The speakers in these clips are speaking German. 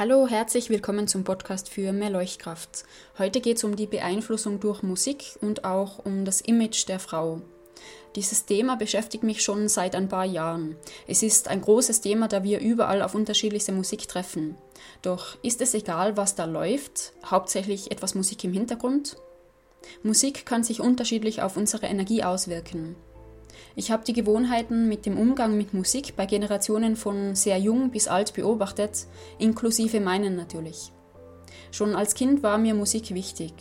Hallo, herzlich willkommen zum Podcast für mehr Leuchtkraft. Heute geht es um die Beeinflussung durch Musik und auch um das Image der Frau. Dieses Thema beschäftigt mich schon seit ein paar Jahren. Es ist ein großes Thema, da wir überall auf unterschiedlichste Musik treffen. Doch ist es egal, was da läuft? Hauptsächlich etwas Musik im Hintergrund? Musik kann sich unterschiedlich auf unsere Energie auswirken. Ich habe die Gewohnheiten mit dem Umgang mit Musik bei Generationen von sehr jung bis alt beobachtet, inklusive meinen natürlich. Schon als Kind war mir Musik wichtig.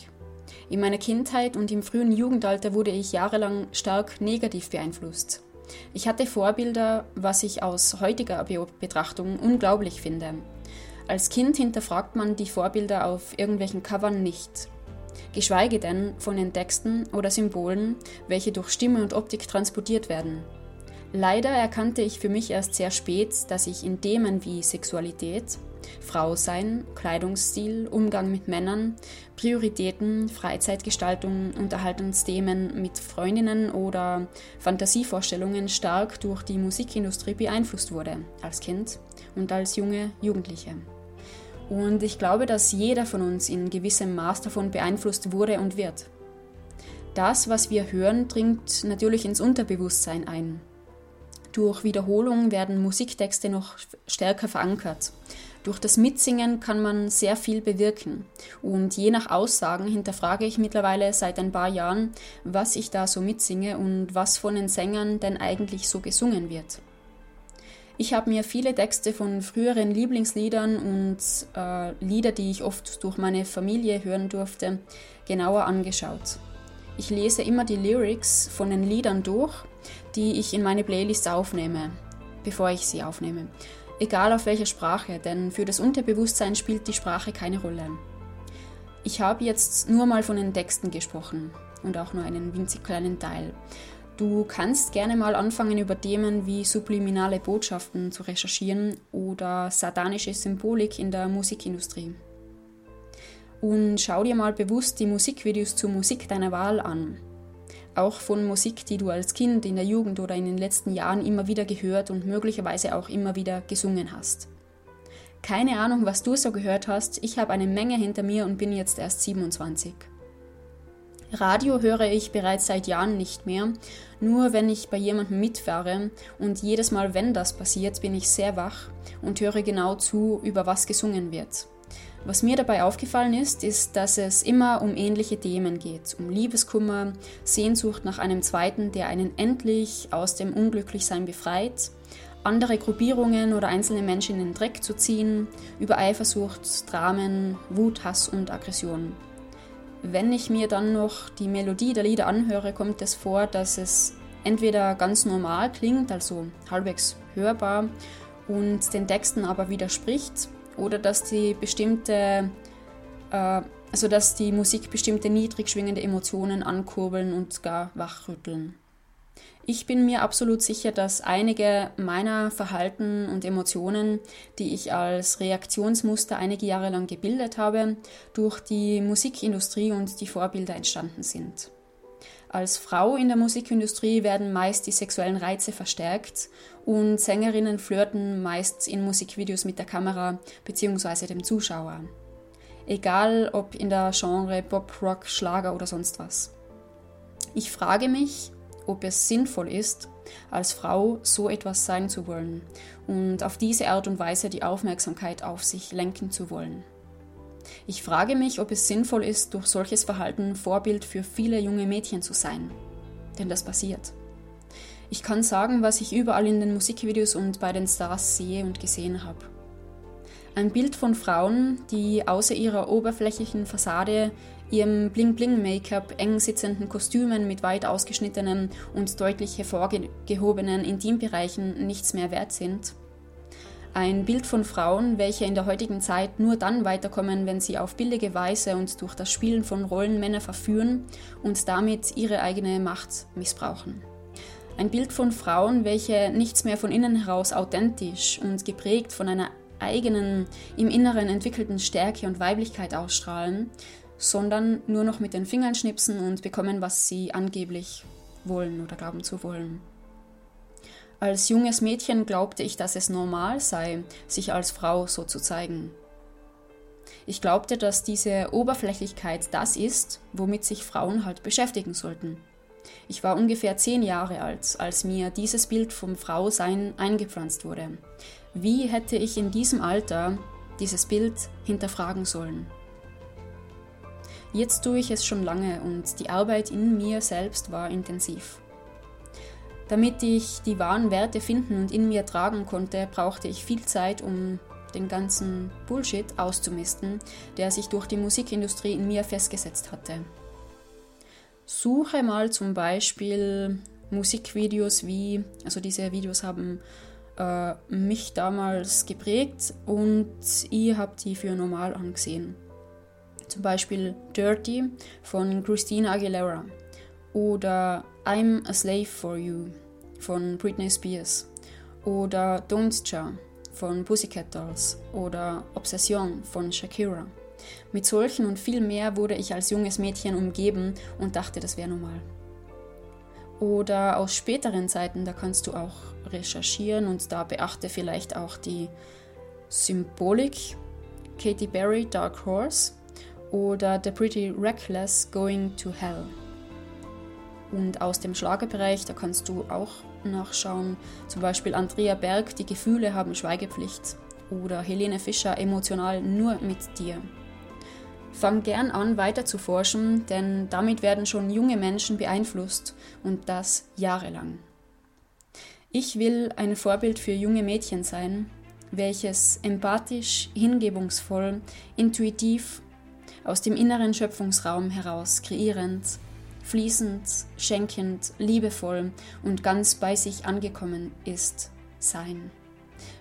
In meiner Kindheit und im frühen Jugendalter wurde ich jahrelang stark negativ beeinflusst. Ich hatte Vorbilder, was ich aus heutiger Betrachtung unglaublich finde. Als Kind hinterfragt man die Vorbilder auf irgendwelchen Covern nicht geschweige denn von den Texten oder Symbolen, welche durch Stimme und Optik transportiert werden. Leider erkannte ich für mich erst sehr spät, dass ich in Themen wie Sexualität, Frausein, Kleidungsstil, Umgang mit Männern, Prioritäten, Freizeitgestaltung, Unterhaltungsthemen mit Freundinnen oder Fantasievorstellungen stark durch die Musikindustrie beeinflusst wurde, als Kind und als junge Jugendliche. Und ich glaube, dass jeder von uns in gewissem Maß davon beeinflusst wurde und wird. Das, was wir hören, dringt natürlich ins Unterbewusstsein ein. Durch Wiederholung werden Musiktexte noch stärker verankert. Durch das Mitsingen kann man sehr viel bewirken. Und je nach Aussagen hinterfrage ich mittlerweile seit ein paar Jahren, was ich da so mitsinge und was von den Sängern denn eigentlich so gesungen wird. Ich habe mir viele Texte von früheren Lieblingsliedern und äh, Lieder, die ich oft durch meine Familie hören durfte, genauer angeschaut. Ich lese immer die Lyrics von den Liedern durch, die ich in meine Playlist aufnehme, bevor ich sie aufnehme. Egal auf welcher Sprache, denn für das Unterbewusstsein spielt die Sprache keine Rolle. Ich habe jetzt nur mal von den Texten gesprochen und auch nur einen winzig kleinen Teil. Du kannst gerne mal anfangen, über Themen wie subliminale Botschaften zu recherchieren oder satanische Symbolik in der Musikindustrie. Und schau dir mal bewusst die Musikvideos zur Musik deiner Wahl an. Auch von Musik, die du als Kind, in der Jugend oder in den letzten Jahren immer wieder gehört und möglicherweise auch immer wieder gesungen hast. Keine Ahnung, was du so gehört hast, ich habe eine Menge hinter mir und bin jetzt erst 27. Radio höre ich bereits seit Jahren nicht mehr, nur wenn ich bei jemandem mitfahre und jedes Mal, wenn das passiert, bin ich sehr wach und höre genau zu, über was gesungen wird. Was mir dabei aufgefallen ist, ist, dass es immer um ähnliche Themen geht, um Liebeskummer, Sehnsucht nach einem Zweiten, der einen endlich aus dem Unglücklichsein befreit, andere Gruppierungen oder einzelne Menschen in den Dreck zu ziehen, über Eifersucht, Dramen, Wut, Hass und Aggression. Wenn ich mir dann noch die Melodie der Lieder anhöre, kommt es vor, dass es entweder ganz normal klingt, also halbwegs hörbar, und den Texten aber widerspricht, oder dass die bestimmte, äh, also dass die Musik bestimmte niedrig schwingende Emotionen ankurbeln und gar wachrütteln. Ich bin mir absolut sicher, dass einige meiner Verhalten und Emotionen, die ich als Reaktionsmuster einige Jahre lang gebildet habe, durch die Musikindustrie und die Vorbilder entstanden sind. Als Frau in der Musikindustrie werden meist die sexuellen Reize verstärkt und Sängerinnen flirten meist in Musikvideos mit der Kamera bzw. dem Zuschauer. Egal ob in der Genre Pop, Rock, Schlager oder sonst was. Ich frage mich, ob es sinnvoll ist, als Frau so etwas sein zu wollen und auf diese Art und Weise die Aufmerksamkeit auf sich lenken zu wollen. Ich frage mich, ob es sinnvoll ist, durch solches Verhalten Vorbild für viele junge Mädchen zu sein. Denn das passiert. Ich kann sagen, was ich überall in den Musikvideos und bei den Stars sehe und gesehen habe. Ein Bild von Frauen, die außer ihrer oberflächlichen Fassade ihrem Bling-Bling-Make-up, eng sitzenden Kostümen mit weit ausgeschnittenen und deutlich hervorgehobenen Intimbereichen nichts mehr wert sind. Ein Bild von Frauen, welche in der heutigen Zeit nur dann weiterkommen, wenn sie auf billige Weise und durch das Spielen von Rollen Männer verführen und damit ihre eigene Macht missbrauchen. Ein Bild von Frauen, welche nichts mehr von innen heraus authentisch und geprägt von einer eigenen, im Inneren entwickelten Stärke und Weiblichkeit ausstrahlen, sondern nur noch mit den Fingern schnipsen und bekommen, was sie angeblich wollen oder glauben zu wollen. Als junges Mädchen glaubte ich, dass es normal sei, sich als Frau so zu zeigen. Ich glaubte, dass diese Oberflächlichkeit das ist, womit sich Frauen halt beschäftigen sollten. Ich war ungefähr zehn Jahre alt, als mir dieses Bild vom Frausein eingepflanzt wurde. Wie hätte ich in diesem Alter dieses Bild hinterfragen sollen? Jetzt tue ich es schon lange und die Arbeit in mir selbst war intensiv. Damit ich die wahren Werte finden und in mir tragen konnte, brauchte ich viel Zeit, um den ganzen Bullshit auszumisten, der sich durch die Musikindustrie in mir festgesetzt hatte. Suche mal zum Beispiel Musikvideos wie, also diese Videos haben äh, mich damals geprägt und ihr habt die für normal angesehen. Zum Beispiel Dirty von Christina Aguilera oder I'm a Slave for You von Britney Spears oder Don't Cha von Pussycat Dolls oder Obsession von Shakira. Mit solchen und viel mehr wurde ich als junges Mädchen umgeben und dachte, das wäre normal. Oder aus späteren Zeiten, da kannst du auch recherchieren und da beachte vielleicht auch die Symbolik. Katy Perry, Dark Horse oder The Pretty Reckless, Going to Hell. Und aus dem Schlagerbereich, da kannst du auch nachschauen, zum Beispiel Andrea Berg, Die Gefühle haben Schweigepflicht oder Helene Fischer, Emotional nur mit dir. Fang gern an, weiter zu forschen, denn damit werden schon junge Menschen beeinflusst und das jahrelang. Ich will ein Vorbild für junge Mädchen sein, welches empathisch, hingebungsvoll, intuitiv, aus dem inneren Schöpfungsraum heraus kreierend, fließend, schenkend, liebevoll und ganz bei sich angekommen ist, sein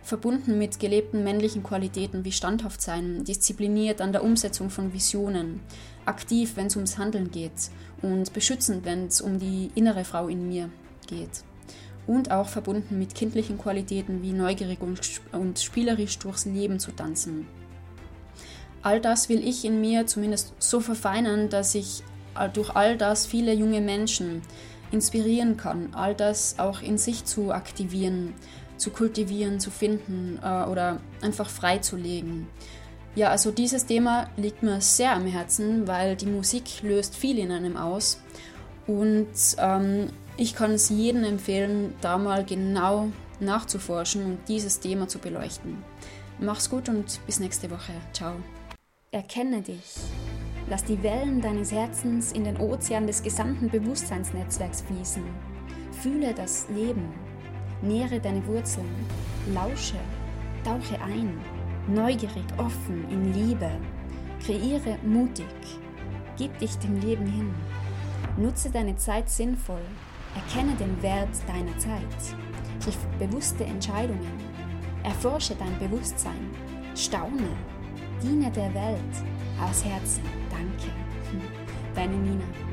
verbunden mit gelebten männlichen Qualitäten wie standhaft sein, diszipliniert an der Umsetzung von Visionen, aktiv, wenn es ums Handeln geht und beschützend, wenn es um die innere Frau in mir geht. Und auch verbunden mit kindlichen Qualitäten wie neugierig und spielerisch durchs Leben zu tanzen. All das will ich in mir zumindest so verfeinern, dass ich durch all das viele junge Menschen inspirieren kann, all das auch in sich zu aktivieren, zu kultivieren, zu finden äh, oder einfach freizulegen. Ja, also dieses Thema liegt mir sehr am Herzen, weil die Musik löst viel in einem aus. Und ähm, ich kann es jedem empfehlen, da mal genau nachzuforschen und dieses Thema zu beleuchten. Mach's gut und bis nächste Woche. Ciao. Erkenne dich. Lass die Wellen deines Herzens in den Ozean des gesamten Bewusstseinsnetzwerks fließen. Fühle das Leben Nähere deine Wurzeln, lausche, tauche ein, neugierig, offen, in Liebe. Kreiere mutig, gib dich dem Leben hin. Nutze deine Zeit sinnvoll, erkenne den Wert deiner Zeit. Triff bewusste Entscheidungen, erforsche dein Bewusstsein, staune, diene der Welt aus Herzen. Danke. Deine Nina.